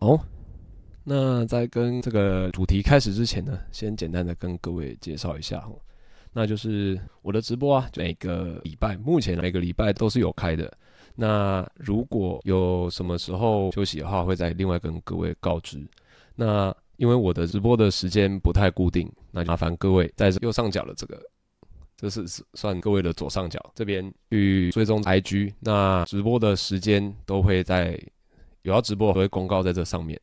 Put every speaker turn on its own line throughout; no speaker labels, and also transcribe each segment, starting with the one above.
哦，那在跟这个主题开始之前呢，先简单的跟各位介绍一下，那就是我的直播啊，每个礼拜，目前每个礼拜都是有开的。那如果有什么时候休息的话，会再另外跟各位告知。那因为我的直播的时间不太固定，那麻烦各位在右上角的这个，这是算各位的左上角这边去追踪 IG，那直播的时间都会在。有要直播都会公告在这上面，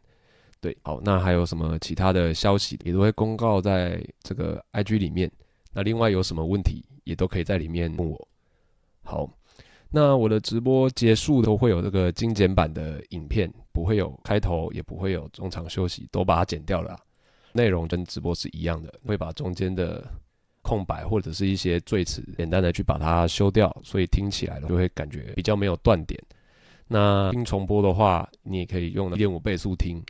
对，好，那还有什么其他的消息也都会公告在这个 IG 里面。那另外有什么问题也都可以在里面问我。好，那我的直播结束都会有这个精简版的影片，不会有开头，也不会有中场休息，都把它剪掉了。内容跟直播是一样的，会把中间的空白或者是一些赘词简单的去把它修掉，所以听起来就会感觉比较没有断点。那听重播的话，你也可以用一点五倍速听，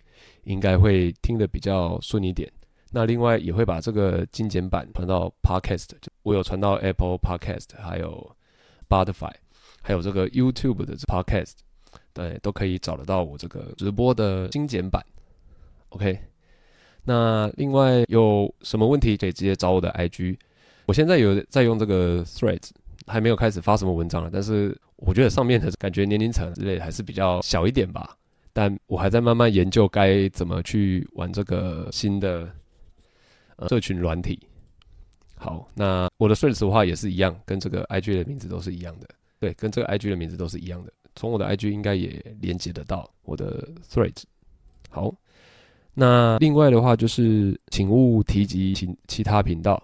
应该会听得比较顺一点。那另外也会把这个精简版传到 Podcast，我有传到 Apple Podcast，还有 Spotify，还有这个 YouTube 的 Podcast，对，都可以找得到我这个直播的精简版。OK，那另外有什么问题可以直接找我的 IG，我现在有在用这个 Threads。还没有开始发什么文章了，但是我觉得上面的感觉年龄层之类还是比较小一点吧。但我还在慢慢研究该怎么去玩这个新的呃社群软体。好，那我的 Threads 的话也是一样，跟这个 IG 的名字都是一样的。对，跟这个 IG 的名字都是一样的。从我的 IG 应该也连接得到我的 Threads。好，那另外的话就是请勿提及其其他频道。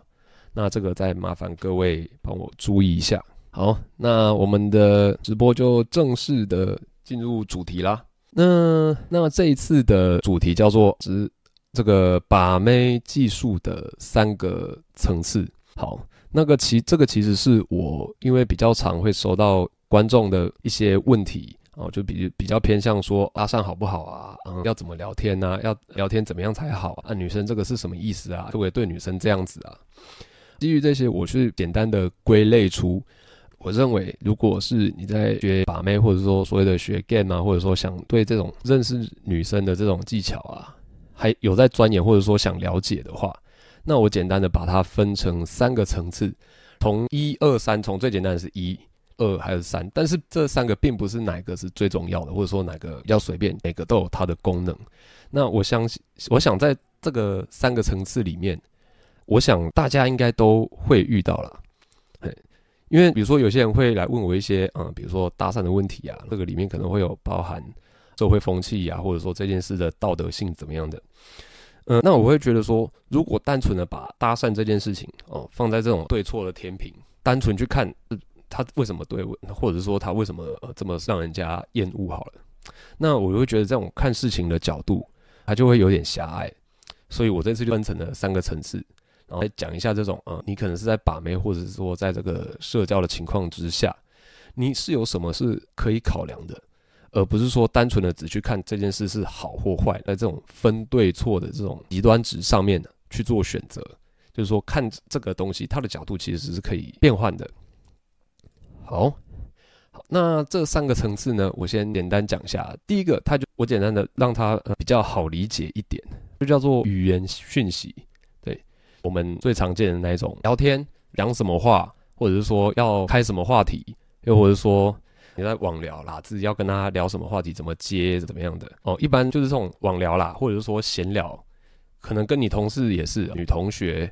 那这个再麻烦各位帮我注意一下。好，那我们的直播就正式的进入主题啦。那那这一次的主题叫做“直这个把妹技术的三个层次”。好，那个其这个其实是我因为比较常会收到观众的一些问题哦，就比比较偏向说搭讪好不好啊？嗯，要怎么聊天呢？要聊天怎么样才好啊？女生这个是什么意思啊？会不会对女生这样子啊？基于这些，我去简单的归类出，我认为，如果是你在学把妹，或者说所谓的学 game 啊，或者说想对这种认识女生的这种技巧啊，还有在钻研，或者说想了解的话，那我简单的把它分成三个层次，从一二三，从最简单的是一二还是三，但是这三个并不是哪个是最重要的，或者说哪个要随便，每个都有它的功能。那我相信，我想在这个三个层次里面。我想大家应该都会遇到了，因为比如说有些人会来问我一些，嗯，比如说搭讪的问题啊，这个里面可能会有包含社会风气啊，或者说这件事的道德性怎么样的，嗯，那我会觉得说，如果单纯的把搭讪这件事情哦放在这种对错的天平，单纯去看他为什么对，或者说他为什么这么让人家厌恶好了，那我会觉得这种看事情的角度，它就会有点狭隘，所以我这次就分成了三个层次。来讲一下这种，呃，你可能是在把妹，或者是说在这个社交的情况之下，你是有什么是可以考量的，而不是说单纯的只去看这件事是好或坏，在这种分对错的这种极端值上面去做选择，就是说看这个东西，它的角度其实是可以变换的。好，好，那这三个层次呢，我先简单讲一下。第一个，它就我简单的让它比较好理解一点，就叫做语言讯息。我们最常见的那一种聊天，讲什么话，或者是说要开什么话题，又或者说你在网聊啦，自己要跟他聊什么话题，怎么接，怎么样的哦。一般就是这种网聊啦，或者是说闲聊，可能跟你同事也是女同学、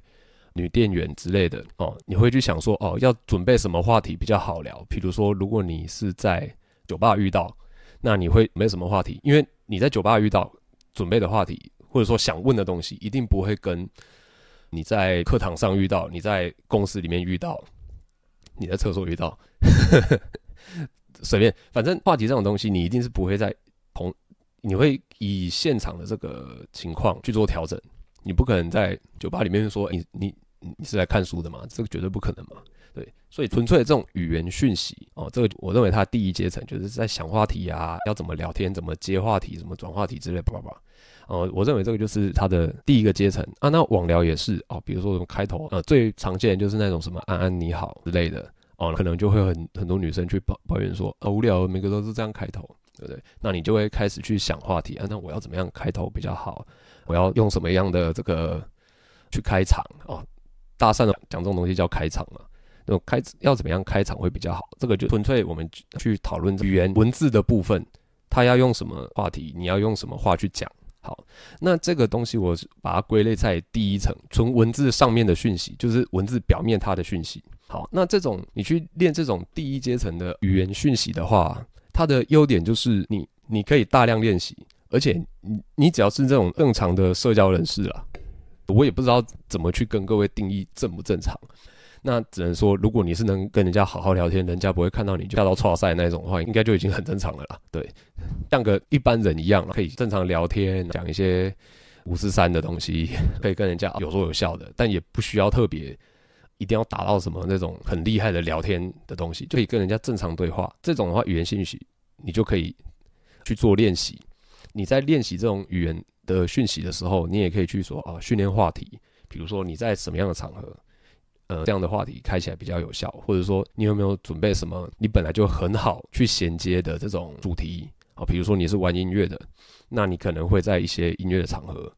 女店员之类的哦。你会去想说哦，要准备什么话题比较好聊？比如说，如果你是在酒吧遇到，那你会没什么话题，因为你在酒吧遇到准备的话题，或者说想问的东西，一定不会跟。你在课堂上遇到，你在公司里面遇到，你在厕所遇到，随便，反正话题这种东西，你一定是不会在同，你会以现场的这个情况去做调整，你不可能在酒吧里面说，你你你是来看书的嘛？这个绝对不可能嘛，对，所以纯粹的这种语言讯息哦，这个我认为它第一阶层就是在想话题啊，要怎么聊天，怎么接话题，怎么转话题之类，叭叭叭。哦，我认为这个就是它的第一个阶层啊。那网聊也是哦，比如说什么开头，呃，最常见的就是那种什么安安你好之类的哦，可能就会很很多女生去抱抱怨说啊无聊，每个都是这样开头对不对？那你就会开始去想话题啊，那我要怎么样开头比较好？我要用什么样的这个去开场哦？大善的讲这种东西叫开场嘛，那种开要怎么样开场会比较好？这个就纯粹我们去讨论语言文字的部分，他要用什么话题，你要用什么话去讲。好，那这个东西我把它归类在第一层，纯文字上面的讯息，就是文字表面它的讯息。好，那这种你去练这种第一阶层的语言讯息的话，它的优点就是你你可以大量练习，而且你你只要是这种正常的社交人士啦，我也不知道怎么去跟各位定义正不正常。那只能说，如果你是能跟人家好好聊天，人家不会看到你就吓到剉赛那种的话，应该就已经很正常了啦。对，像个一般人一样，可以正常聊天，讲一些五四三的东西，可以跟人家有说有笑的，但也不需要特别一定要达到什么那种很厉害的聊天的东西，就可以跟人家正常对话。这种的话，语言信息你就可以去做练习。你在练习这种语言的讯息的时候，你也可以去说啊，训练话题，比如说你在什么样的场合。呃，这样的话题开起来比较有效，或者说你有没有准备什么你本来就很好去衔接的这种主题啊？比如说你是玩音乐的，那你可能会在一些音乐的场合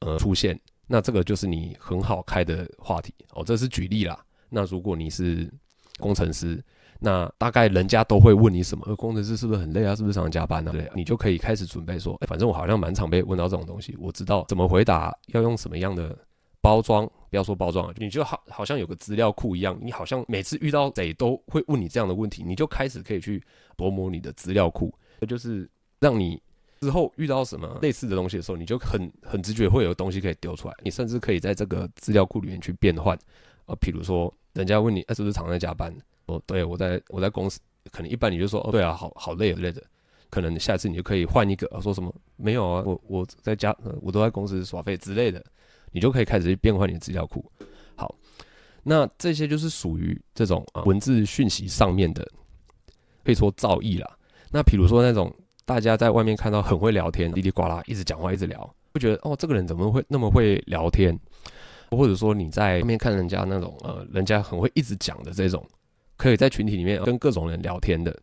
呃出现，那这个就是你很好开的话题哦。这是举例啦。那如果你是工程师，那大概人家都会问你什么？工程师是不是很累啊？是不是常常加班啊？对，你就可以开始准备说，欸，反正我好像蛮常被问到这种东西，我知道怎么回答，要用什么样的包装。不要说包装了，你就好好像有个资料库一样，你好像每次遇到谁都会问你这样的问题，你就开始可以去琢磨你的资料库，这就是让你之后遇到什么类似的东西的时候，你就很很直觉会有东西可以丢出来，你甚至可以在这个资料库里面去变换。呃，比如说人家问你，是不是常在加班？哦，对，我在我在公司，可能一般你就说，哦，对啊，好好累之类的。可能下次你就可以换一个，说什么没有啊，我我在家，我都在公司耍废之类的。你就可以开始去变换你的资料库。好，那这些就是属于这种啊文字讯息上面的，可以说造诣啦。那比如说那种大家在外面看到很会聊天，叽里呱啦一直讲话一直聊，会觉得哦这个人怎么会那么会聊天？或者说你在外面看人家那种呃人家很会一直讲的这种，可以在群体里面跟各种人聊天的，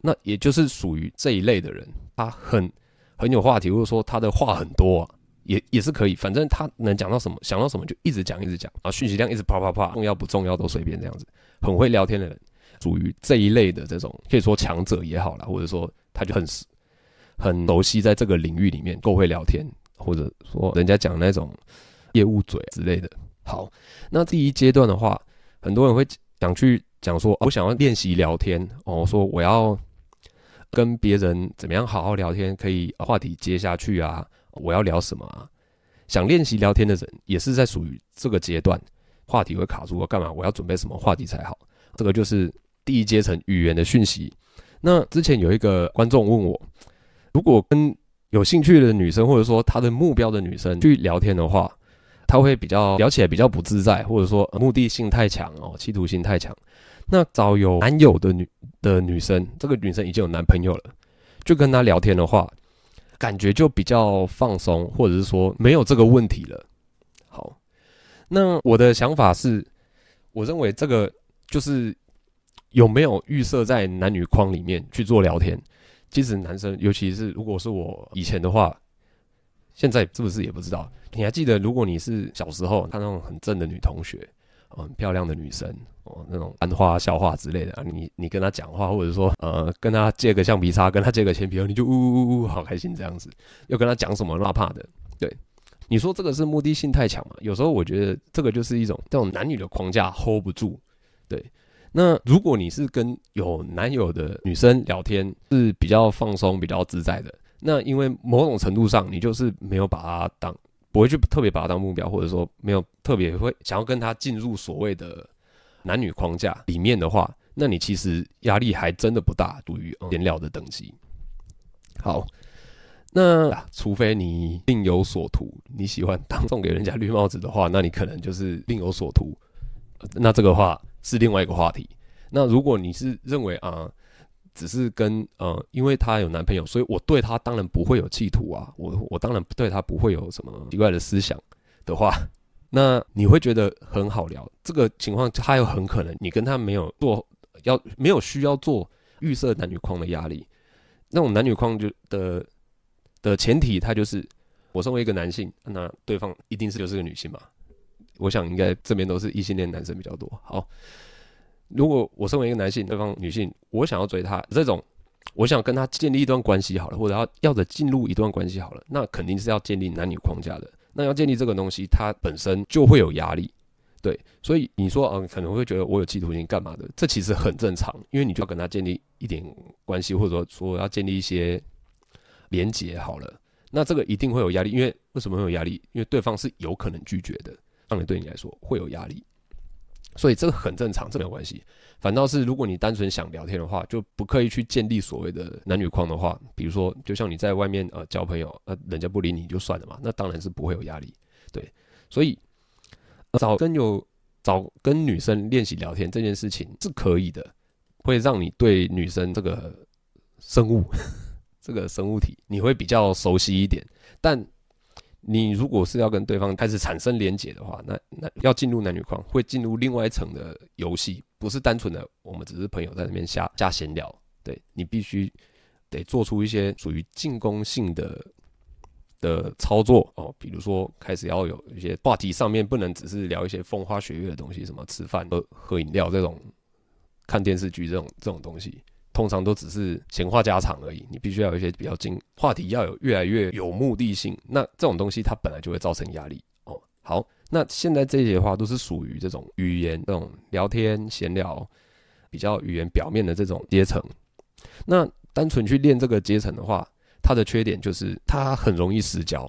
那也就是属于这一类的人，他很很有话题，或者说他的话很多。也也是可以，反正他能讲到什么，想到什么就一直讲，一直讲啊，讯息量一直啪啪啪，重要不重要都随便这样子。很会聊天的人，属于这一类的这种，可以说强者也好啦，或者说他就很很熟悉在这个领域里面，够会聊天，或者说人家讲那种业务嘴之类的。好，那第一阶段的话，很多人会想去讲说，我想要练习聊天哦，说我要跟别人怎么样好好聊天，可以话题接下去啊。我要聊什么啊？想练习聊天的人也是在属于这个阶段，话题会卡住，我干嘛？我要准备什么话题才好？这个就是第一阶层语言的讯息。那之前有一个观众问我，如果跟有兴趣的女生，或者说她的目标的女生去聊天的话，她会比较聊起来比较不自在，或者说目的性太强哦，企图心太强。那找有男友的女的女生，这个女生已经有男朋友了，就跟她聊天的话。感觉就比较放松，或者是说没有这个问题了。好，那我的想法是，我认为这个就是有没有预设在男女框里面去做聊天。其实男生，尤其是如果是我以前的话，现在是不是也不知道？你还记得，如果你是小时候看那种很正的女同学？很漂亮的女生哦，那种班花、校花之类的，啊、你你跟她讲话，或者说呃，跟她借个橡皮擦，跟她借个铅笔盒，你就呜呜呜呜，好开心这样子。又跟她讲什么那怕的？对，你说这个是目的性太强嘛？有时候我觉得这个就是一种这种男女的框架 hold 不住。对，那如果你是跟有男友的女生聊天，是比较放松、比较自在的，那因为某种程度上，你就是没有把她当。不会去特别把他当目标，或者说没有特别会想要跟他进入所谓的男女框架里面的话，那你其实压力还真的不大，属于颜料的等级。好，那除非你另有所图，你喜欢当送给人家绿帽子的话，那你可能就是另有所图。那这个话是另外一个话题。那如果你是认为啊，只是跟呃，因为她有男朋友，所以我对她当然不会有企图啊，我我当然对她不会有什么奇怪的思想的话，那你会觉得很好聊。这个情况她有很可能你跟她没有做要没有需要做预设男女框的压力，那种男女框就的的前提，它就是我身为一个男性，那对方一定是就是个女性嘛。我想应该这边都是异性恋男生比较多。好，如果我身为一个男性，对方女性，我想要追她，这种我想跟她建立一段关系好了，或者要要着进入一段关系好了，那肯定是要建立男女框架的。那要建立这个东西，它本身就会有压力。对，所以你说，嗯，可能会觉得我有企图心干嘛的？这其实很正常，因为你就要跟他建立一点关系，或者说说要建立一些连结好了。那这个一定会有压力，因为为什么会有压力？因为对方是有可能拒绝的，当然对你来说会有压力。所以这个很正常，这没有关系。反倒是如果你单纯想聊天的话，就不刻意去建立所谓的男女框的话，比如说，就像你在外面呃交朋友，呃人家不理你就算了嘛，那当然是不会有压力。对，所以。找跟有找跟女生练习聊天这件事情是可以的，会让你对女生这个生物 这个生物体你会比较熟悉一点。但你如果是要跟对方开始产生连结的话，那那要进入男女框，会进入另外一层的游戏，不是单纯的我们只是朋友在那边瞎瞎闲聊。对，你必须得做出一些属于进攻性的。的操作哦，比如说开始要有一些话题上面不能只是聊一些风花雪月的东西，什么吃饭喝喝饮料这种，看电视剧这种这种东西，通常都只是闲话家常而已。你必须要有一些比较精话题，要有越来越有目的性。那这种东西它本来就会造成压力哦。好，那现在这些话都是属于这种语言这种聊天闲聊，比较语言表面的这种阶层。那单纯去练这个阶层的话。它的缺点就是它很容易失焦，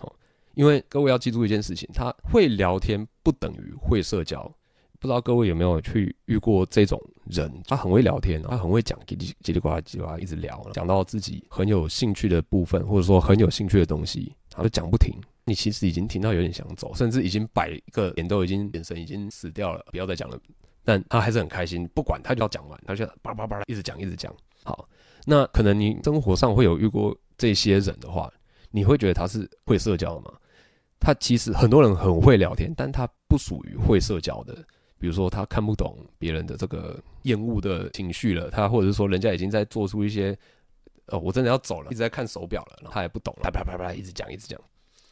哦，因为各位要记住一件事情，他会聊天不等于会社交，不知道各位有没有去遇过这种人？他很会聊天，他很会讲叽里叽里呱啦叽里呱啦一直聊，讲到自己很有兴趣的部分，或者说很有兴趣的东西，他就讲不停。你其实已经听到有点想走，甚至已经摆一个脸都已经眼神已经死掉了，不要再讲了。但他还是很开心，不管他就要讲完，他就叭叭叭一直讲一直讲，好。那可能你生活上会有遇过这些人的话，你会觉得他是会社交的吗？他其实很多人很会聊天，但他不属于会社交的。比如说他看不懂别人的这个厌恶的情绪了，他或者是说人家已经在做出一些，哦，我真的要走了，一直在看手表了，然后他也不懂，啪啪啪啪一直讲一直讲。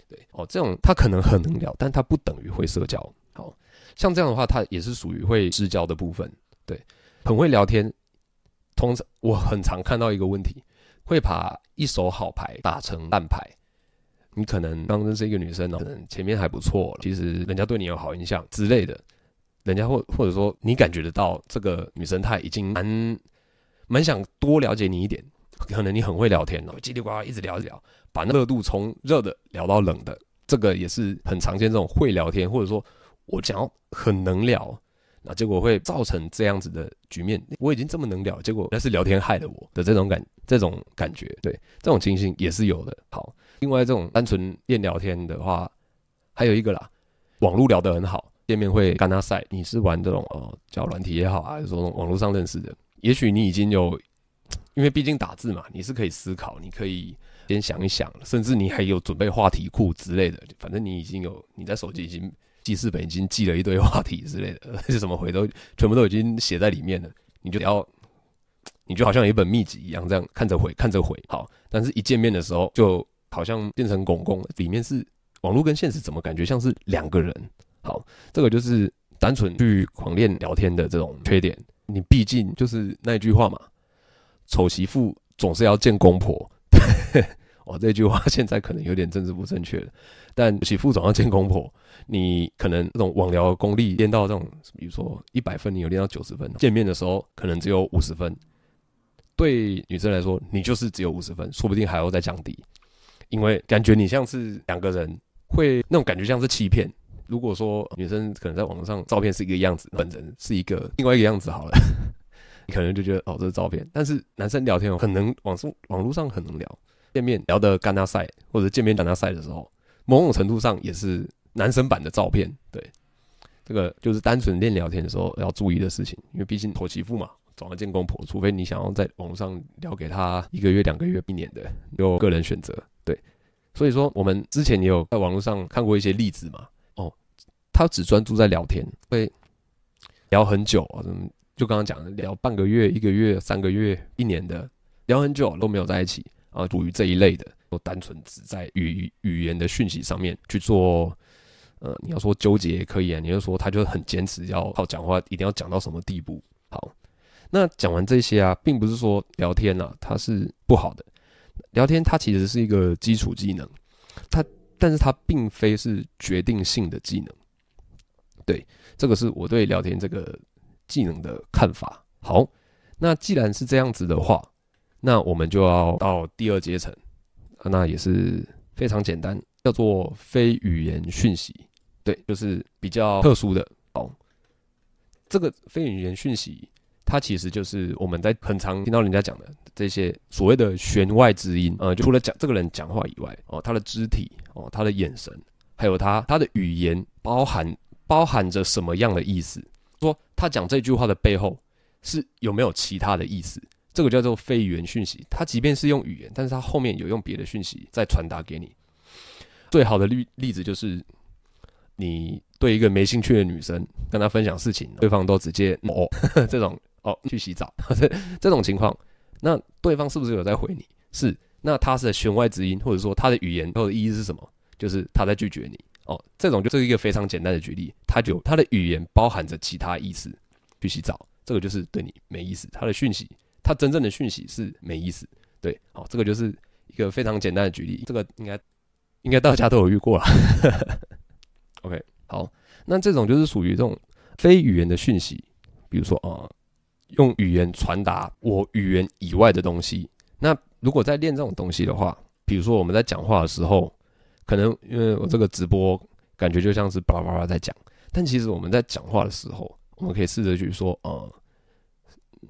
对，哦，这种他可能很能聊，但他不等于会社交。好，像这样的话，他也是属于会失交的部分。对，很会聊天。通常我很常看到一个问题，会把一手好牌打成烂牌。你可能刚认识一个女生哦，可能前面还不错，其实人家对你有好印象之类的，人家或或者说你感觉得到这个女生她已经蛮蛮想多了解你一点，可能你很会聊天哦，叽里呱啦一直聊一聊，把那热度从热的聊到冷的，这个也是很常见这种会聊天，或者说我想要很能聊。那结果会造成这样子的局面。我已经这么能聊，结果那是聊天害了我的这种感，这种感觉，对，这种情形也是有的。好，另外这种单纯练聊天的话，还有一个啦，网络聊得很好，见面会跟他晒。你是玩这种呃叫软体也好啊，还是说网络上认识的，也许你已经有，因为毕竟打字嘛，你是可以思考，你可以先想一想，甚至你还有准备话题库之类的，反正你已经有，你在手机已经。记事本已经记了一堆话题之类的，是什么回都全部都已经写在里面了。你就要，你就好像有一本秘籍一样，这样看着回看着回。好，但是一见面的时候，就好像变成公公，里面是网络跟现实，怎么感觉像是两个人？好，这个就是单纯去狂练聊天的这种缺点。你毕竟就是那句话嘛，丑媳妇总是要见公婆。哦，这句话现在可能有点政治不正确，但媳妇总要见公婆。你可能这种网聊功力练到这种，比如说一百分，你有练到九十分，见面的时候可能只有五十分。对女生来说，你就是只有五十分，说不定还要再降低，因为感觉你像是两个人，会那种感觉像是欺骗。如果说女生可能在网上照片是一个样子，本人是一个另外一个样子好了，你 可能就觉得哦，这是照片。但是男生聊天很能网上网络上很能聊。见面聊得干他赛，或者见面讲他赛的时候，某种程度上也是男生版的照片。对，这个就是单纯练聊天的时候要注意的事情，因为毕竟婆媳妇嘛，总要见公婆，除非你想要在网络上聊给他一个月、两个月、一年的，有个人选择。对，所以说我们之前也有在网络上看过一些例子嘛。他只专注在聊天，会聊很久啊，就刚刚讲的聊半个月、一个月、三个月、一年的。聊很久都没有在一起啊，属于这一类的，都单纯只在语语言的讯息上面去做。呃，你要说纠结也可以啊，你就说他就很坚持要靠讲话，一定要讲到什么地步。好，那讲完这些啊，并不是说聊天啊，它是不好的。聊天它其实是一个基础技能，它，但是它并非是决定性的技能。对，这个是我对聊天这个技能的看法。好，那既然是这样子的话，那我们就要到第二阶层，那也是非常简单，叫做非语言讯息。对，就是比较特殊的哦。这个非语言讯息，它其实就是我们在很常听到人家讲的这些所谓的弦外之音。呃，除了讲这个人讲话以外，哦，他的肢体，哦，他的眼神，还有他他的语言，包含包含着什么样的意思？说他讲这句话的背后是有没有其他的意思？这个叫做非语言讯息。他即便是用语言，但是他后面有用别的讯息在传达给你。最好的例例子就是。你对一个没兴趣的女生跟她分享事情，对方都直接哦 这种哦去洗澡这 这种情况，那对方是不是有在回你？是，那他是弦外之音，或者说他的语言后的意义是什么？就是他在拒绝你哦。这种就是一个非常简单的举例，他就他的语言包含着其他意思，去洗澡，这个就是对你没意思。他的讯息，他真正的讯息是没意思。对，哦，这个就是一个非常简单的举例，这个应该应该大家都有遇过了。OK，好，那这种就是属于这种非语言的讯息，比如说啊、用语言传达我语言以外的东西。那如果在练这种东西的话，比如说我们在讲话的时候，可能因为我这个直播感觉就像是巴拉巴拉在讲，但其实我们在讲话的时候，我们可以试着去说，呃，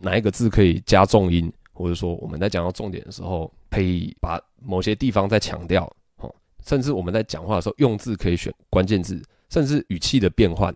哪一个字可以加重音，或者说我们在讲到重点的时候，可以把某些地方再强调。哦甚至我们在讲话的时候，用字可以选关键字，甚至语气的变换，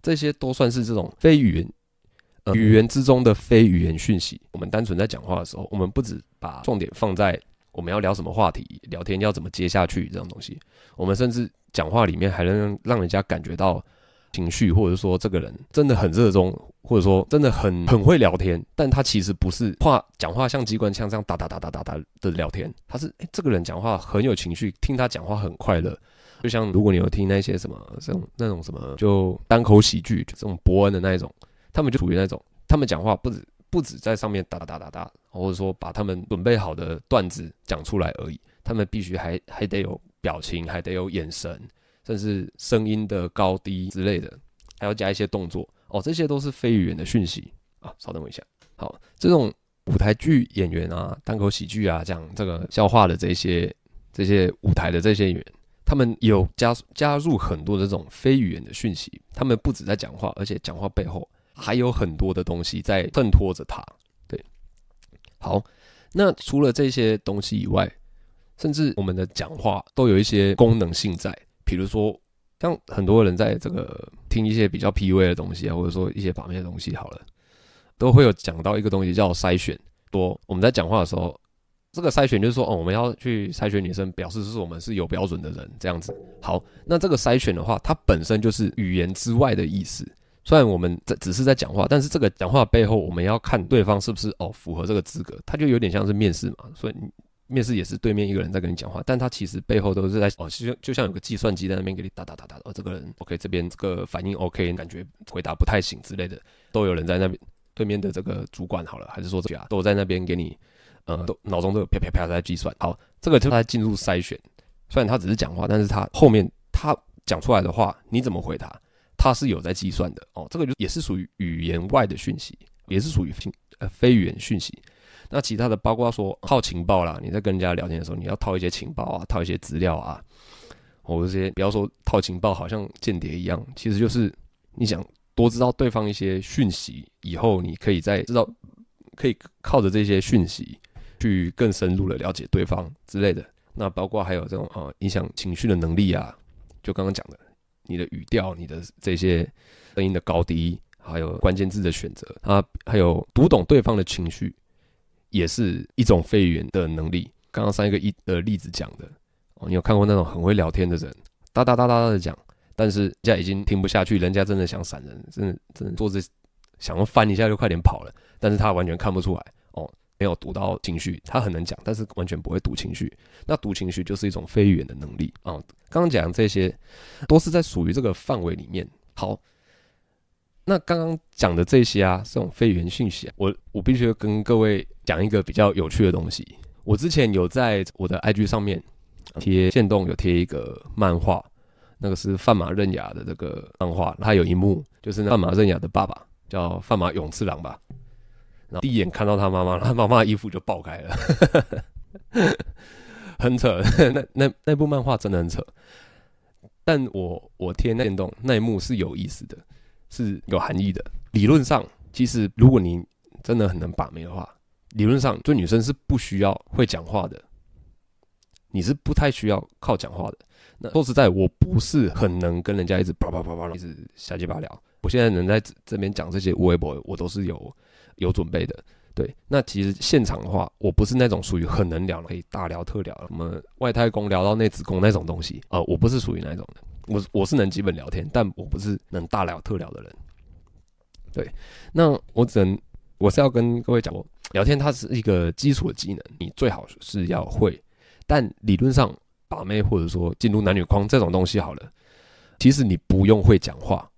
这些都算是这种非语言，语言之中的非语言讯息。我们单纯在讲话的时候，我们不只把重点放在我们要聊什么话题，聊天要怎么接下去这种东西，我们甚至讲话里面还能让人家感觉到。情绪，或者说这个人真的很热衷，或者说真的很很会聊天，但他其实不是话讲话像机关枪这样哒哒哒哒哒哒的聊天，他是哎，这个人讲话很有情绪，听他讲话很快乐，就像如果你有听那些什么这种那种什么就单口喜剧，就这种伯恩的那一种，他们就属于那种，他们讲话不止不止在上面哒哒哒哒哒，或者说把他们准备好的段子讲出来而已，他们必须还还得有表情，还得有眼神。甚至声音的高低之类的，还要加一些动作哦，这些都是非语言的讯息啊。稍等我一下，好，这种舞台剧演员啊、单口喜剧啊，讲这个笑话的这些这些舞台的这些演员，他们有加加入很多这种非语言的讯息，他们不止在讲话，而且讲话背后还有很多的东西在衬托着他。对，好，那除了这些东西以外，甚至我们的讲话都有一些功能性在。比如说，像很多人在这个听一些比较 PUA 的东西啊，或者说一些把妹的东西，好了，都会有讲到一个东西叫筛选。说我们在讲话的时候，这个筛选就是说，哦，我们要去筛选女生，表示是我们是有标准的人，这样子。好，那这个筛选的话，它本身就是语言之外的意思。虽然我们在只是在讲话，但是这个讲话背后，我们要看对方是不是哦符合这个资格，它就有点像是面试嘛。所以。面试也是对面一个人在跟你讲话，但他其实背后都是在哦，就就像有个计算机在那边给你打打打打，哦，这个人 OK，这边这个反应 OK，感觉回答不太行之类的，都有人在那边对面的这个主管好了，还是说这啊，都在那边给你，呃，都脑中都有啪啪啪在计算。好，这个就在进入筛选，虽然他只是讲话，但是他后面他讲出来的话，你怎么回答，他是有在计算的哦，这个就也是属于语言外的讯息，也是属于呃非语言讯息。那其他的包括说套情报啦，你在跟人家聊天的时候，你要套一些情报啊，套一些资料啊，或者这些不要说套情报，好像间谍一样，其实就是你想多知道对方一些讯息，以后你可以再知道，可以靠着这些讯息去更深入的了解对方之类的。那包括还有这种啊影响情绪的能力啊，就刚刚讲的，你的语调、你的这些声音的高低，还有关键字的选择，啊，还有读懂对方的情绪。也是一种非语言的能力。刚刚上一个一的例子讲的哦，你有看过那种很会聊天的人，哒哒哒哒哒的讲，但是人家已经听不下去，人家真的想闪人，真的真的坐着想要翻一下就快点跑了，但是他完全看不出来，没有读到情绪，他很能讲，但是完全不会读情绪。那读情绪就是一种非语言的能力啊。刚刚讲这些都是在属于这个范围里面。好，那刚刚讲的这些啊，这种非语言讯息啊，我我必须跟各位讲一个比较有趣的东西。我之前有在我的 IG 上面贴限动，有贴一个漫画，那个是范马刃牙的这个漫画，它有一幕就是范马刃牙的爸爸叫范马勇次郎吧。第一眼看到他妈妈，他妈妈的衣服就爆开了，很扯。那那那部漫画真的很扯，但我我贴那电动那一幕是有意思的，是有含义的。理论上，其实如果你真的很能把妹的话，理论上对女生是不需要会讲话的，你是不太需要靠讲话的。那说实在，我不是很能跟人家一直啪啪啪啪一直瞎鸡巴聊。我现在能在这边讲这些微博，我都是有。有准备的，对。那其实现场的话，我不是那种属于很能聊，可以大聊特聊，什么外太空聊到内子宫那种东西啊、呃，我不是属于那种的。我我是能基本聊天，但我不是能大聊特聊的人。对。那我只能，我是要跟各位讲，聊天它是一个基础的技能，你最好是要会。但理论上，把妹或者说进入男女框这种东西好了，其实你不用会讲话，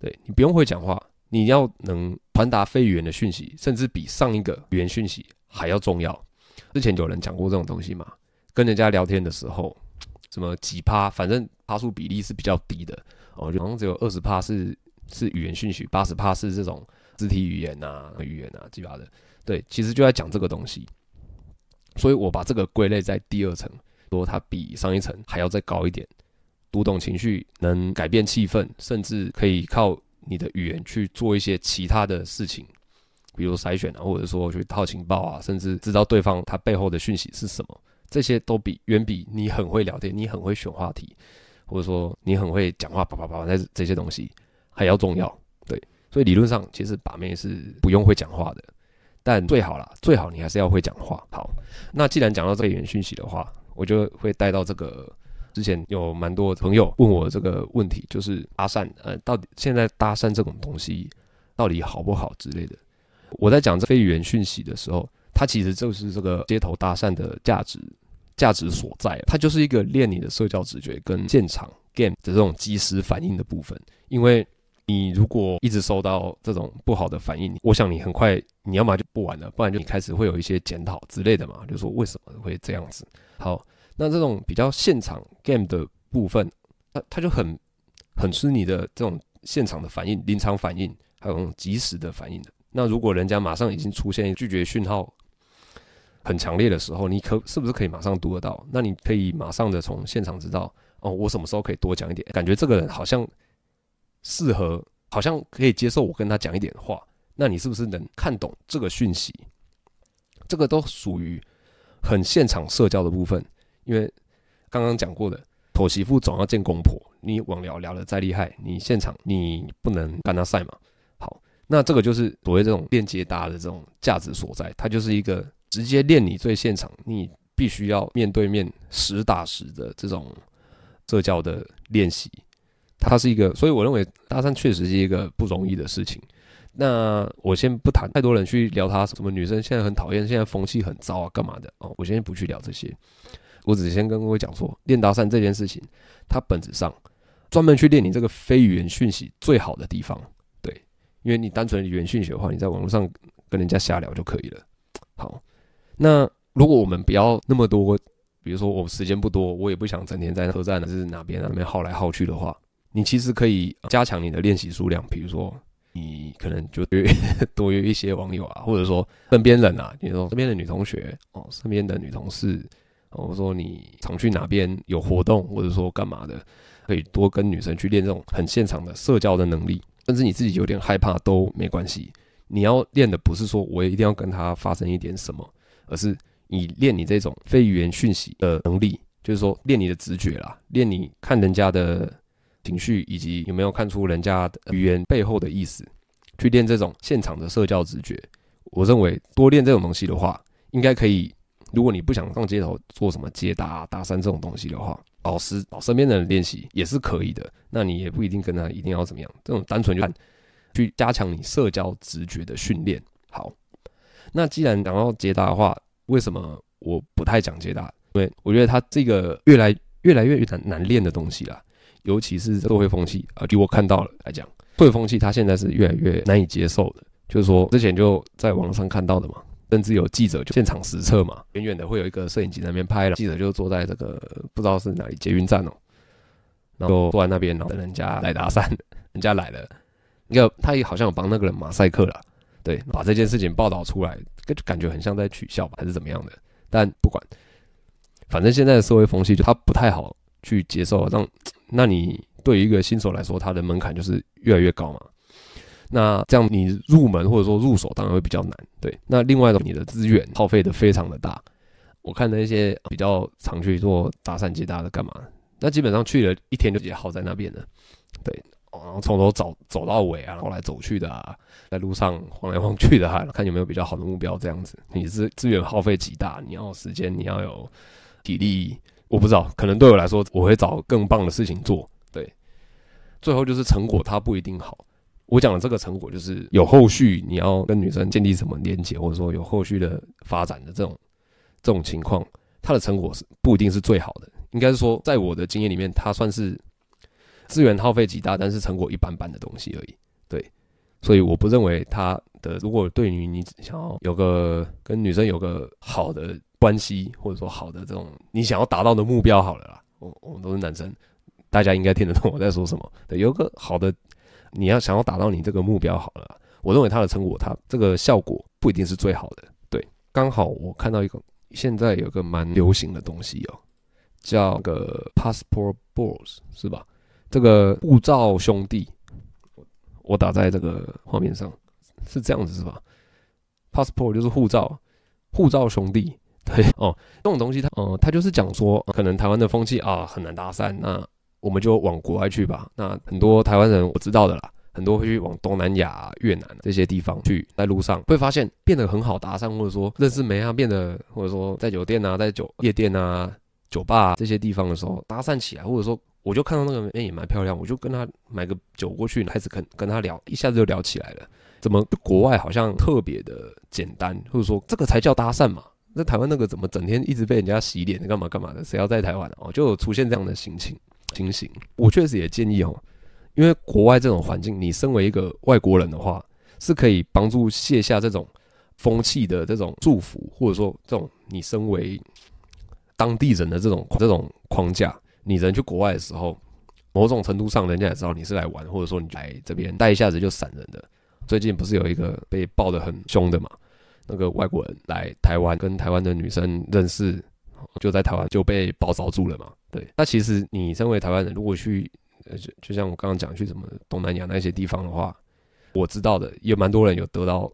对，你不用会讲话。你要能传达非语言的讯息，甚至比上一个语言讯息还要重要。之前有人讲过这种东西嘛？跟人家聊天的时候，什么几趴，反正趴数比例是比较低的哦，就好像只有二十趴是是语言讯息，八十趴是这种肢体语言啊、语言啊，几趴的。对，其实就在讲这个东西。所以我把这个归类在第二层，说它比上一层还要再高一点，读懂情绪，能改变气氛，甚至可以靠。你的语言去做一些其他的事情，比如筛选啊，或者说去套情报啊，甚至知道对方他背后的讯息是什么，这些都比远比你很会聊天，你很会选话题，或者说你很会讲话，啪啪啪，那这些东西还要重要。对，所以理论上其实把妹是不用会讲话的，但最好啦，最好你还是要会讲话。好，那既然讲到这个语言讯息的话，我就会带到这个。之前有蛮多朋友问我这个问题，就是搭讪，呃，到底现在搭讪这种东西到底好不好之类的。我在讲这非语言讯息的时候，它其实就是这个街头搭讪的价值价值所在，它就是一个练你的社交直觉跟现场 game 的这种即时反应的部分。因为你如果一直收到这种不好的反应，我想你很快你要么就不玩了，不然就你开始会有一些检讨之类的嘛，就说为什么会这样子。好。那这种比较现场 game 的部分，它它就很很吃你的这种现场的反应、临场反应，还有即时的反应的。那如果人家马上已经出现拒绝讯号很强烈的时候，你可是不是可以马上读得到？那你可以马上的从现场知道哦，我什么时候可以多讲一点？感觉这个人好像适合，好像可以接受我跟他讲一点话。那你是不是能看懂这个讯息？这个都属于很现场社交的部分。因为刚刚讲过的，妥媳妇总要见公婆。你网聊聊得再厉害，你现场你不能跟他赛嘛。好，那这个就是所谓这种链接搭的这种价值所在，它就是一个直接练你最现场，你必须要面对面实打实的这种社交的练习。它是一个，所以我认为搭讪确实是一个不容易的事情。那我先不谈太多人去聊他什么女生现在很讨厌，现在风气很糟啊，干嘛的哦？我先不去聊这些。我只是先跟各位讲说，练搭讪这件事情，它本质上专门去练你这个非语言讯息最好的地方，对，因为你单纯语言讯息的话，你在网络上跟人家瞎聊就可以了。好，那如果我们不要那么多，比如说我时间不多，我也不想整天在车站还是哪边那边耗来耗去的话，你其实可以加强你的练习数量，比如说你可能就约多约一些网友啊，或者说身边人啊，比如说身边的女同学哦，身边的女同事。我说你常去哪边有活动，或者说干嘛的，可以多跟女生去练这种很现场的社交的能力，甚至你自己有点害怕都没关系。你要练的不是说我一定要跟她发生一点什么，而是你练你这种非语言讯息的能力，就是说练你的直觉啦，练你看人家的情绪以及有没有看出人家的语言背后的意思，去练这种现场的社交直觉。我认为多练这种东西的话，应该可以。如果你不想上街头做什么接搭、搭讪这种东西的话，老师找身边的人练习也是可以的。那你也不一定跟他一定要怎么样，这种单纯就看去加强你社交直觉的训练。好，那既然讲到接搭的话，为什么我不太讲接搭？因为我觉得它这个越来越来越难难练的东西啦，尤其是社会风气啊，据我看到了来讲，社会风气它现在是越来越难以接受的。就是说，之前就在网上看到的嘛，甚至有记者就现场实测嘛，远远的会有一个摄影机那边拍了，记者就坐在这个不知道是哪里捷运站哦，然后坐在那边等人家来搭讪，人家来了，那个他也好像有帮那个人马赛克了，对，把这件事情报道出来，就感觉很像在取笑吧，还是怎么样的？但不管，反正现在的社会风气就他不太好去接受，让那你对于一个新手来说，他的门槛就是越来越高嘛。那这样你入门或者说入手当然会比较难，对。那另外的你的资源耗费的非常的大，我看那些比较常去做搭讪接搭的干嘛，那基本上去了一天就直接耗在那边了，对。然后从头走走到尾啊，后来走去的啊，在路上晃来晃去的啊，看有没有比较好的目标这样子。你资资源耗费极大，你要时间，你要有体力，我不知道，可能对我来说，我会找更棒的事情做，对。最后就是成果，它不一定好。我讲的这个成果，就是有后续你要跟女生建立什么连接，或者说有后续的发展的这种这种情况，它的成果是不一定是最好的。应该是说，在我的经验里面，它算是资源耗费极大，但是成果一般般的东西而已。对，所以我不认为它的。如果对于你想要有个跟女生有个好的关系，或者说好的这种你想要达到的目标，好了啦，我我们都是男生，大家应该听得懂我在说什么。对，有个好的。你要想要达到你这个目标好了，我认为它的成果，它这个效果不一定是最好的。对，刚好我看到一个现在有个蛮流行的东西哦，叫个 Passport Bros 是吧？这个护照兄弟，我打在这个画面上是这样子是吧？Passport 就是护照，护照兄弟，对哦，这种东西它，哦，它就是讲说，可能台湾的风气啊很难搭讪，那。我们就往国外去吧。那很多台湾人我知道的啦，很多会去往东南亚、越南这些地方去，在路上会发现变得很好搭讪，或者说认识没啊，变得或者说在酒店啊、在酒夜店啊、酒吧啊这些地方的时候搭讪起来，或者说我就看到那个妹也蛮漂亮，我就跟她买个酒过去，开始跟跟她聊，一下子就聊起来了。怎么国外好像特别的简单，或者说这个才叫搭讪嘛？那台湾那个怎么整天一直被人家洗脸，干嘛干嘛的？谁要在台湾哦？就有出现这样的心情。情形，我确实也建议哦，因为国外这种环境，你身为一个外国人的话，是可以帮助卸下这种风气的这种祝福，或者说这种你身为当地人的这种这种框架。你人去国外的时候，某种程度上，人家也知道你是来玩，或者说你来这边待一下子就闪人的。最近不是有一个被爆得很凶的嘛？那个外国人来台湾跟台湾的女生认识。就在台湾就被包着住了嘛？对，那其实你身为台湾人，如果去，呃，就就像我刚刚讲去什么东南亚那些地方的话，我知道的也蛮多人有得到，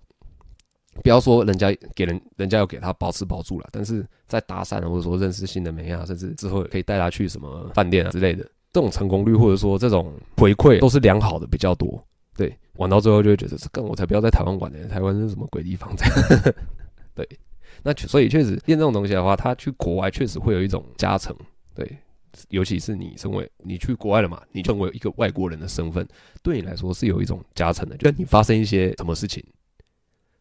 不要说人家给人，人家有给他包吃包住了，但是在搭讪或者说认识新的妹啊，甚至之后可以带他去什么饭店啊之类的，这种成功率或者说这种回馈都是良好的比较多。对，玩到最后就会觉得，这更我才不要在台湾玩呢，台湾是什么鬼地方？这样，对。那所以确实练这种东西的话，他去国外确实会有一种加成，对，尤其是你身为你去国外了嘛，你成为一个外国人的身份，对你来说是有一种加成的，就是你发生一些什么事情，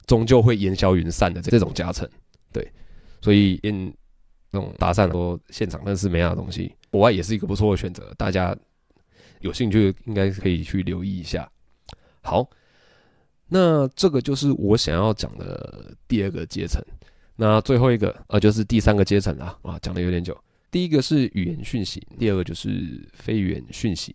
终究会烟消云散的这种加成，对，所以练那种搭讪或现场认识没样的东西，国外也是一个不错的选择，大家有兴趣应该可以去留意一下。好，那这个就是我想要讲的第二个阶层。那最后一个呃，就是第三个阶层啦，啊，讲的有点久。第一个是语言讯息，第二个就是非语言讯息，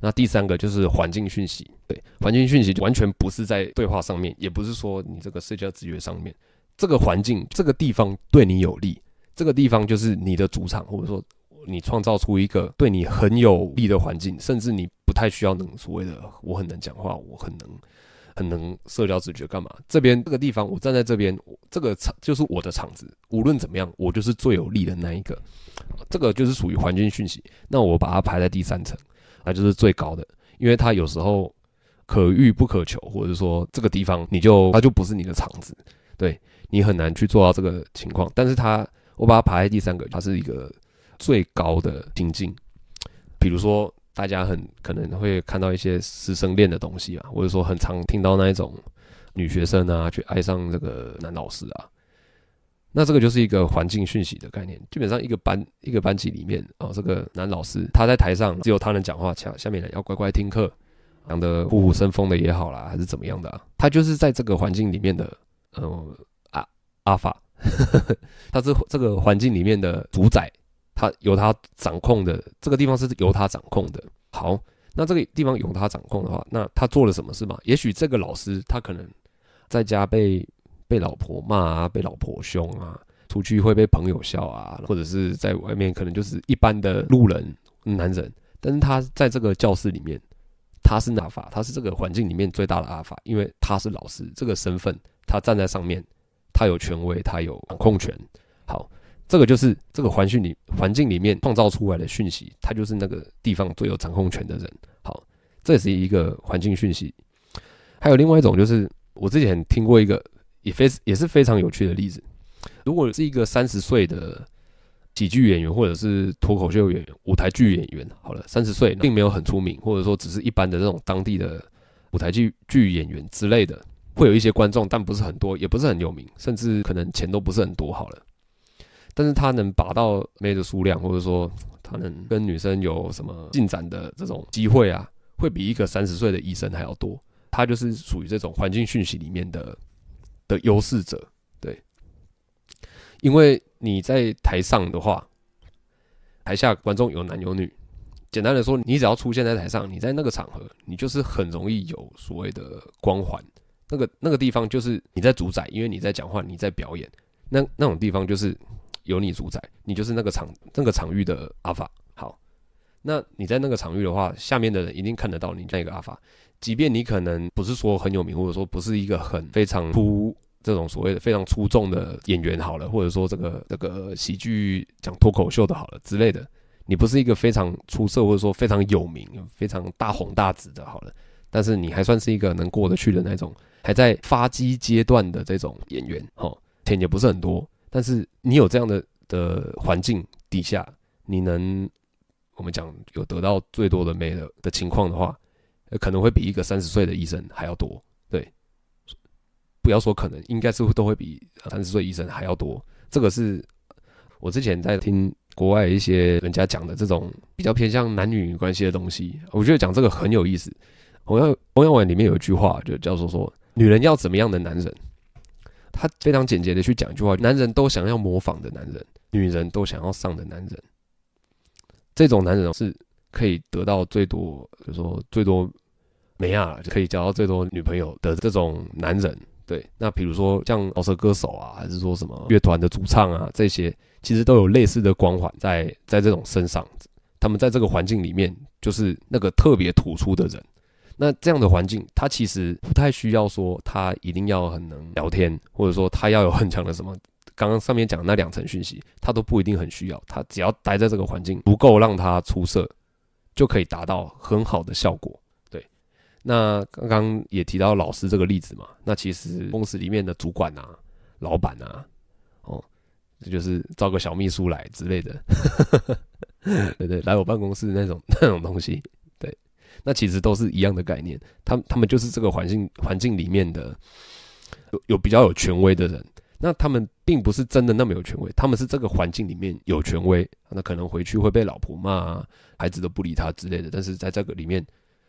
那第三个就是环境讯息。对，环境讯息完全不是在对话上面，也不是说你这个社交资源上面，这个环境这个地方对你有利，这个地方就是你的主场，或者说你创造出一个对你很有利的环境，甚至你不太需要能所谓的我很能讲话，我很能。很能社交直觉干嘛？这边这个地方，我站在这边，这个场就是我的场子。无论怎么样，我就是最有利的那一个。这个就是属于环境讯息。那我把它排在第三层，那就是最高的，因为它有时候可遇不可求，或者说这个地方你就它就不是你的场子，对，你很难去做到这个情况。但是它我把它排在第三个，它是一个最高的情境，比如说。大家很可能会看到一些师生恋的东西啊，或者说很常听到那一种女学生啊去爱上这个男老师啊。那这个就是一个环境讯息的概念。基本上一个班一个班级里面哦，这个男老师他在台上只有他能讲话，下下面人要乖乖听课，讲的虎虎生风的也好啦，还是怎么样的？他就是在这个环境里面的呃阿阿法，他是这个环境里面的主宰，他由他掌控的这个地方是由他掌控的。好，那这个地方由他掌控的话，那他做了什么事嘛？也许这个老师他可能在家被。被老婆骂啊，被老婆凶啊，出去会被朋友笑啊，或者是在外面可能就是一般的路人男人，但是他在这个教室里面，他是阿法，他是这个环境里面最大的阿法，因为他是老师这个身份，他站在上面，他有权威，他有掌控权。好，这个就是这个环境里环境里面创造出来的讯息，他就是那个地方最有掌控权的人。好，这是一个环境讯息。还有另外一种就是我之前听过一个。也非也是非常有趣的例子。如果是一个三十岁的喜剧演员，或者是脱口秀演员、舞台剧演员，好了，三十岁并没有很出名，或者说只是一般的这种当地的舞台剧剧演员之类的，会有一些观众，但不是很多，也不是很有名，甚至可能钱都不是很多。好了，但是他能把到妹的数量，或者说他能跟女生有什么进展的这种机会啊，会比一个三十岁的医生还要多。他就是属于这种环境讯息里面的。的优势者，对，因为你在台上的话，台下观众有男有女。简单的说，你只要出现在台上，你在那个场合，你就是很容易有所谓的光环。那个那个地方就是你在主宰，因为你在讲话，你在表演。那那种地方就是由你主宰，你就是那个场那个场域的阿法。好，那你在那个场域的话，下面的人一定看得到你那个阿法。即便你可能不是说很有名，或者说不是一个很非常出这种所谓的非常出众的演员好了，或者说这个这个喜剧讲脱口秀的好了之类的，你不是一个非常出色或者说非常有名、非常大红大紫的好了，但是你还算是一个能过得去的那种，还在发迹阶段的这种演员，哈，钱也不是很多，但是你有这样的的环境底下，你能我们讲有得到最多的美的的情况的话。可能会比一个三十岁的医生还要多，对，不要说可能，应该是都会比三十岁医生还要多。这个是我之前在听国外一些人家讲的这种比较偏向男女关系的东西，我觉得讲这个很有意思。红药红药丸里面有一句话，就叫做说，女人要怎么样的男人？他非常简洁的去讲一句话：男人都想要模仿的男人，女人都想要上的男人。这种男人是可以得到最多，就是说最多。美啊，就可以交到最多女朋友的这种男人，对。那比如说像饶舌歌手啊，还是说什么乐团的主唱啊，这些其实都有类似的光环在在这种身上。他们在这个环境里面，就是那个特别突出的人。那这样的环境，他其实不太需要说他一定要很能聊天，或者说他要有很强的什么。刚刚上面讲的那两层讯息，他都不一定很需要。他只要待在这个环境，足够让他出色，就可以达到很好的效果。对那刚刚也提到老师这个例子嘛，那其实公司里面的主管啊、老板啊，哦，这就是招个小秘书来之类的，对对，来我办公室那种那种东西，那其实都是一样的概念，他他们就是这个环境环境里面的有有比较有权威的人，那他们并不是真的那么有权威，他们是这个环境里面有权威，那可能回去会被老婆骂啊，孩子都不理他之类的，但是在这个里面。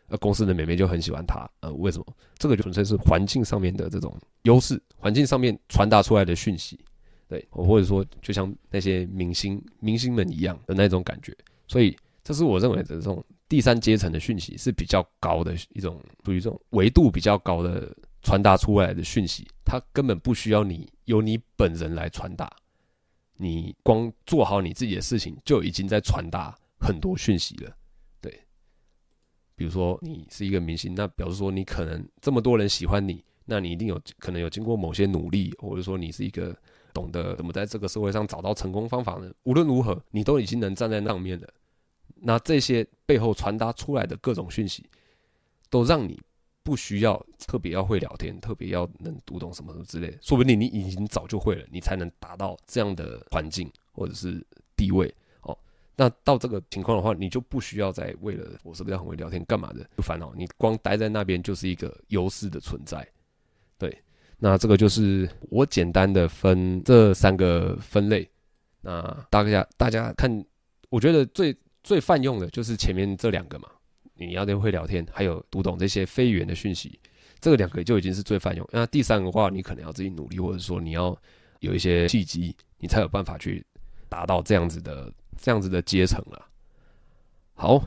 呃，公司的美眉就很喜欢他，呃，为什么？这个就纯粹是环境上面的这种优势，环境上面传达出来的讯息，对，或者说就像那些明星、明星们一样的那种感觉，所以这是我认为的这种第三阶层的讯息是比较高的一种，属于这种维度比较高的传达出来的讯息，它根本不需要你由你本人来传达，你光做好你自己的事情就已经在传达很多讯息了。对比如说你是一个明星，那表示说你可能这么多人喜欢你，那你一定有可能有经过某些努力，或者说你是一个懂得怎么在这个社会上找到成功方法的。无论如何，你都已经能站在那上面了。那这些背后传达出来的各种讯息，都让你不需要特别要会聊天，特别要能读懂什么什么之类的。说不定你已经早就会了，你才能达到这样的环境或者是地位哦。那到这个情况的话，你就不需要再为了我是不是要很会聊天干嘛的，烦恼。你光待在那边就是一个优势的存在，对，那这个就是我简单的分这三个分类。那大家大家看，我觉得最最泛用的就是前面这两个嘛，你要得会聊天，还有读懂这些非语言的讯息，这个两个就已经是最泛用。那第三个话，你可能要自己努力，或者说你要有一些契机，你才有办法去达到这样子的这样子的阶层了。好，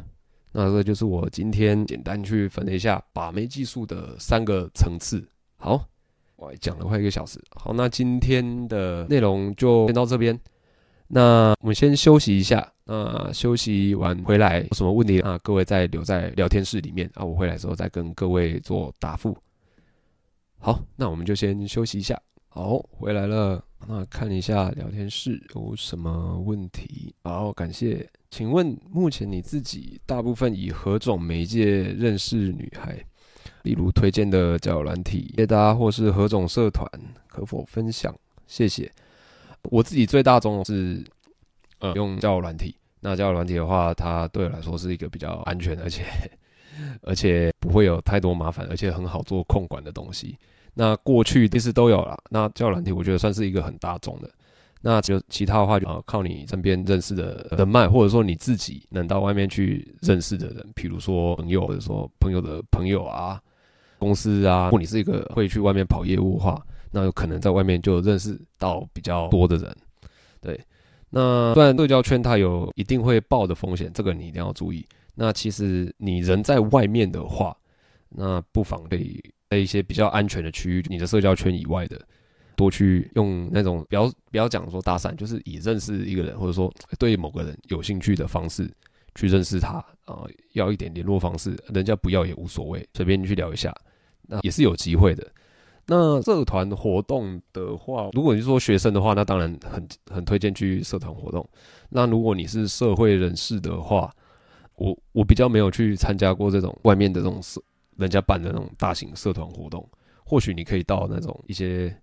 那这就是我今天简单去分了一下把妹技术的三个层次。好，我讲了快一个小时。好，那今天的内容就先到这边。那我们先休息一下，那休息完回来有什么问题啊？各位再留在聊天室里面啊，我回来之后再跟各位做答复。好，那我们就先休息一下。好，回来了，那看一下聊天室有什么问题。好，感谢。请问目前你自己大部分以何种媒介认识女孩？例如推荐的交友软体、接搭或是何种社团？可否分享？谢谢。我自己最大宗是，呃，用交友软体。那交友软体的话，它对我来说是一个比较安全，而且 而且不会有太多麻烦，而且很好做控管的东西。那过去其实都有啦。那交友软体我觉得算是一个很大众的。那就其他的话，就靠你身边认识的人脉，或者说你自己能到外面去认识的人，比如说朋友，或者说朋友的朋友啊，公司啊。如果你是一个会去外面跑业务的话。那有可能在外面就认识到比较多的人，对。那虽然社交圈它有一定会爆的风险，这个你一定要注意。那其实你人在外面的话，那不妨可以在一些比较安全的区域，你的社交圈以外的，多去用那种不要不要讲说搭讪，就是以认识一个人或者说对某个人有兴趣的方式去认识他啊，要一点联络方式，人家不要也无所谓，随便去聊一下，那也是有机会的。那社团活动的话，如果你是说学生的话，那当然很很推荐去社团活动。那如果你是社会人士的话，我我比较没有去参加过这种外面的这种社，人家办的那种大型社团活动。或许你可以到那种一些。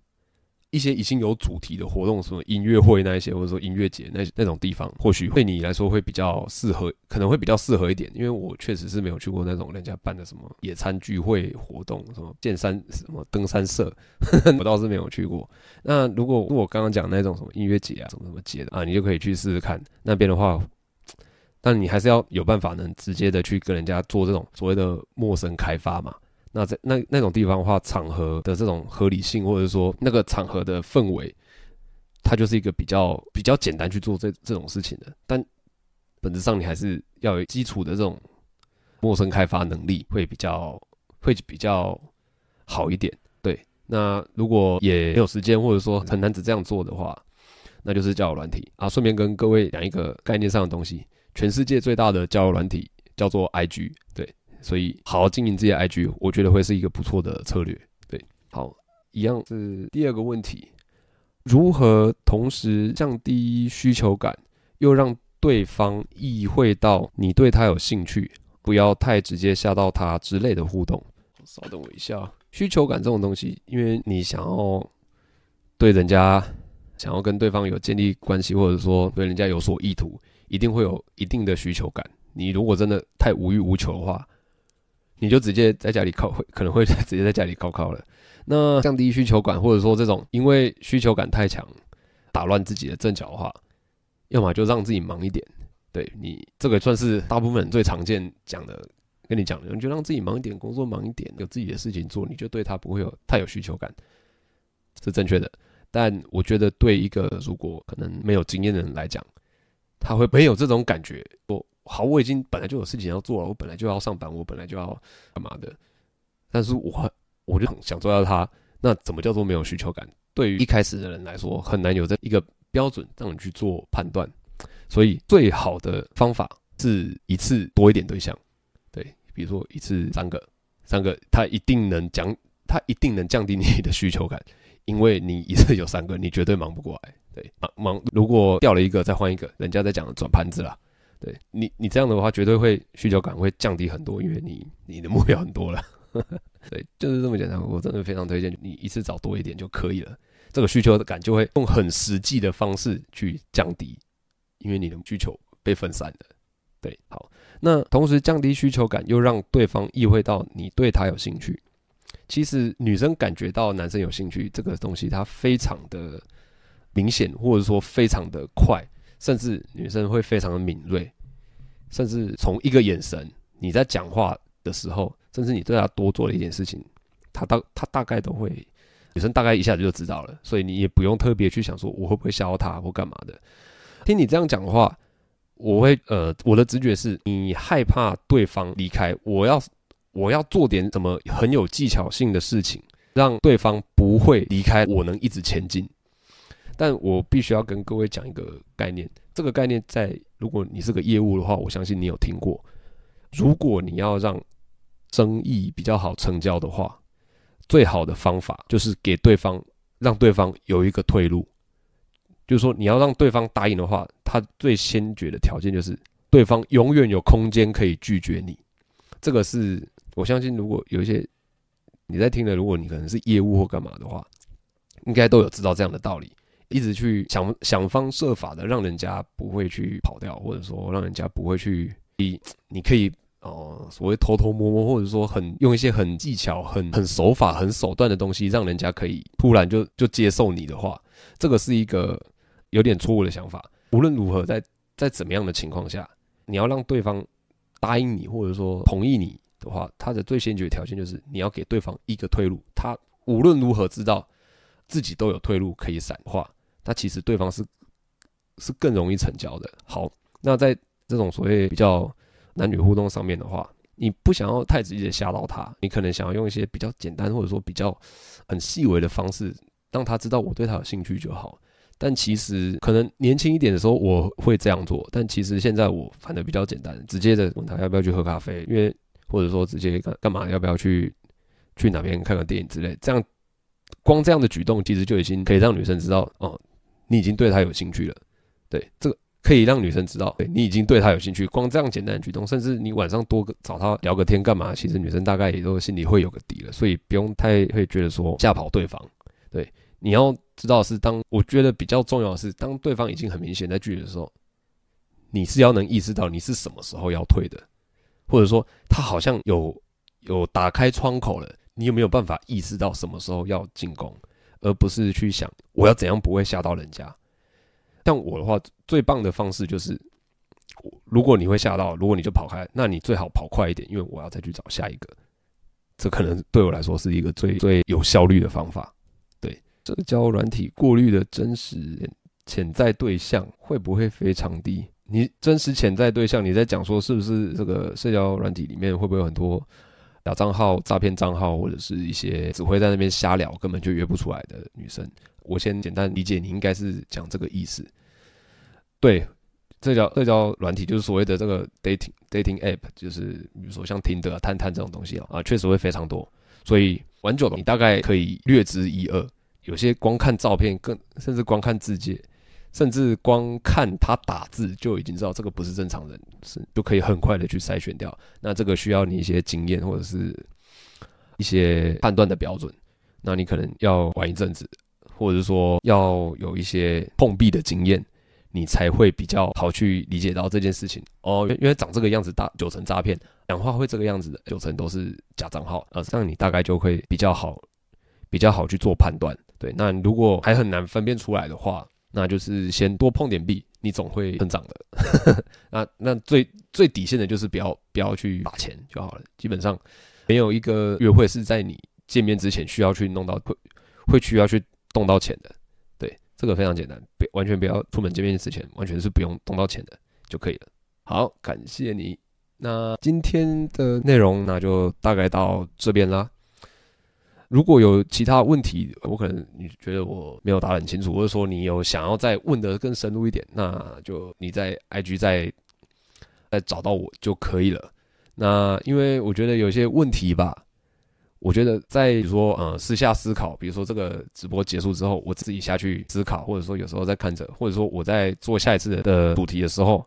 一些已经有主题的活动，什么音乐会那一些，或者说音乐节那那种地方，或许对你来说会比较适合，可能会比较适合一点。因为我确实是没有去过那种人家办的什么野餐聚会活动，什么剑山什么登山社，我倒是没有去过。那如果我刚刚讲那种什么音乐节啊，什么什么节的啊，你就可以去试试看那边的话。但你还是要有办法能直接的去跟人家做这种所谓的陌生开发嘛。那在那那种地方的话，场合的这种合理性，或者说那个场合的氛围，它就是一个比较比较简单去做这这种事情的。但本质上，你还是要有基础的这种陌生开发能力，会比较会比较好一点。对，那如果也没有时间，或者说很难只这样做的话，那就是交友软体啊。顺便跟各位讲一个概念上的东西，全世界最大的交友软体叫做 IG，对。所以，好好经营自己的 IG，我觉得会是一个不错的策略。对，好，一样是第二个问题：如何同时降低需求感，又让对方意会到你对他有兴趣，不要太直接吓到他之类的互动？稍等我一下，需求感这种东西，因为你想要对人家，想要跟对方有建立关系，或者说对人家有所意图，一定会有一定的需求感。你如果真的太无欲无求的话，你就直接在家里靠，会可能会直接在家里靠靠了。那降低需求感，或者说这种因为需求感太强，打乱自己的阵脚的话，要么就让自己忙一点。对，你这个算是大部分人最常见讲的，跟你讲的，你就让自己忙一点，工作忙一点，有自己的事情做，你就对他不会有太有需求感，是正确的。但我觉得对一个如果可能没有经验的人来讲，他会没有这种感觉。我。好，我已经本来就有事情要做了，我本来就要上班，我本来就要干嘛的，但是我我就想做到他，那怎么叫做没有需求感？对于一开始的人来说，很难有这一个标准让你去做判断，所以最好的方法是一次多一点对象，对，比如说一次三个，三个，他一定能降，他一定能降低你 的需求感，因为你一次有三个，你绝对忙不过来，对，忙忙，如果掉了一个再换一个，人家在讲转盘子啦。对你，你这样的话绝对会需求感会降低很多，因为你你的目标很多了。对，就是这么简单。我真的非常推荐你一次找多一点就可以了，这个需求感就会用很实际的方式去降低，因为你的需求被分散了。对，好，那同时降低需求感又让对方意会到你对他有兴趣，其实女生感觉到男生有兴趣这个东西，它非常的明显，或者说非常的快，甚至女生会非常的敏锐，甚至从一个眼神，你在讲话的时候，甚至你对他多做了一件事情，他大他大概都会，女生大概一下子就知道了，所以你也不用特别去想说我会不会吓到她或干嘛的。听你这样讲话，我会呃，我的直觉是你害怕对方离开，我要。我要做点什么很有技巧性的事情，让对方不会离开，我能一直前进。但我必须要跟各位讲一个概念，这个概念在如果你是个业务的话，我相信你有听过。如果你要让生意比较好成交的话，最好的方法就是给对方，让对方有一个退路。就是说，你要让对方答应的话，他最先决的条件就是对方永远有空间可以拒绝你。这个是。我相信，如果有一些你在听的，如果你可能是业务或干嘛的话，应该都有知道这样的道理。一直去想想方设法的让人家不会去跑掉，或者说让人家不会去，你你可以哦、所谓偷偷摸摸，或者说很用一些很技巧、很很手法、很手段的东西，让人家可以突然就就接受你的话，这个是一个有点错误的想法。无论如何在，在怎么样的情况下，你要让对方答应你，或者说同意你。的话，他的最先决条件就是你要给对方一个退路。他无论如何知道自己都有退路可以闪化，他其实对方是是更容易成交的。好，那在这种所谓比较男女互动上面的话，你不想要太直接吓到他，你可能想要用一些比较简单或者说比较很细微的方式，让他知道我对他有兴趣就好。但其实可能年轻一点的时候我会这样做，但其实现在我反而比较简单，直接的问他要不要去喝咖啡，因为。或者说直接干干嘛？要不要去去哪边看个电影之类？这样光这样的举动，其实就已经可以让女生知道，哦，你已经对她有兴趣了。对，这个可以让女生知道，对你已经对她有兴趣。光这样简单的举动，甚至你晚上多个找她聊个天干嘛？其实女生大概也都心里会有个底了，所以不用太会觉得说吓跑对方。对，你要知道是当我觉得比较重要的是，当对方已经很明显在拒绝的时候，你是要能意识到你是什么时候要退的。或者说他好像有有打开窗口了，你有没有办法意识到什么时候要进攻，而不是去想我要怎样不会吓到人家？像我的话，最棒的方式就是，如果你会吓到，如果你就跑开，那你最好跑快一点，因为我要再去找下一个。这可能对我来说是一个最最有效率的方法。对，社交软体过滤的真实潜在对象会不会非常低？你真实潜在对象，你在讲说是不是这个社交软体里面会不会有很多假账号、诈骗账号，或者是一些只会在那边瞎聊，根本就约不出来的女生？我先简单理解，你应该是讲这个意思。对，这叫社交软体就是所谓的这个 dating dating app，就是比如说像 Tinder 啊、探探这种东西啊，啊，确实会非常多。所以玩久了，你大概可以略知一二。有些光看照片，更甚至光看字介。甚至光看他打字就已经知道这个不是正常人，是就可以很快的去筛选掉。那这个需要你一些经验或者是一些判断的标准。那你可能要玩一阵子，或者是说要有一些碰壁的经验，你才会比较好去理解到这件事情。哦，因为长这个样子大九成诈骗，讲话会这个样子的九成都是假账号。呃，这样你大概就会比较好，比较好去做判断。对，那如果还很难分辨出来的话，那就是先多碰点币，你总会成长的。那那最最底线的就是不要不要去打钱就好了。基本上没有一个约会是在你见面之前需要去弄到会会需要去动到钱的。对，这个非常简单，别完全不要出门见面之前完全是不用动到钱的就可以了。好，感谢你。那今天的内容那就大概到这边啦。如果有其他问题，我可能你觉得我没有答得很清楚，或者说你有想要再问得更深入一点，那就你在 IG 再再找到我就可以了。那因为我觉得有些问题吧，我觉得在比如说呃私下思考，比如说这个直播结束之后，我自己下去思考，或者说有时候在看着，或者说我在做下一次的主题的时候，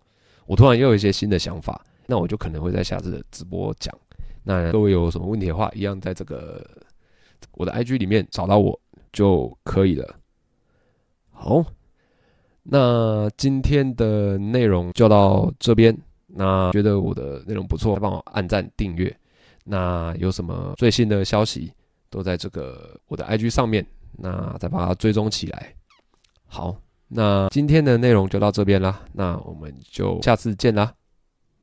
我突然又有一些新的想法，那我就可能会在下次的直播讲。那各位有什么问题的话，一样在这个。我的 IG 里面找到我就可以了。好，那今天的内容就到这边。那觉得我的内容不错，帮我按赞订阅。那有什么最新的消息，都在这个我的 IG 上面，那再把它追踪起来。好，那今天的内容就到这边啦，那我们就下次见啦。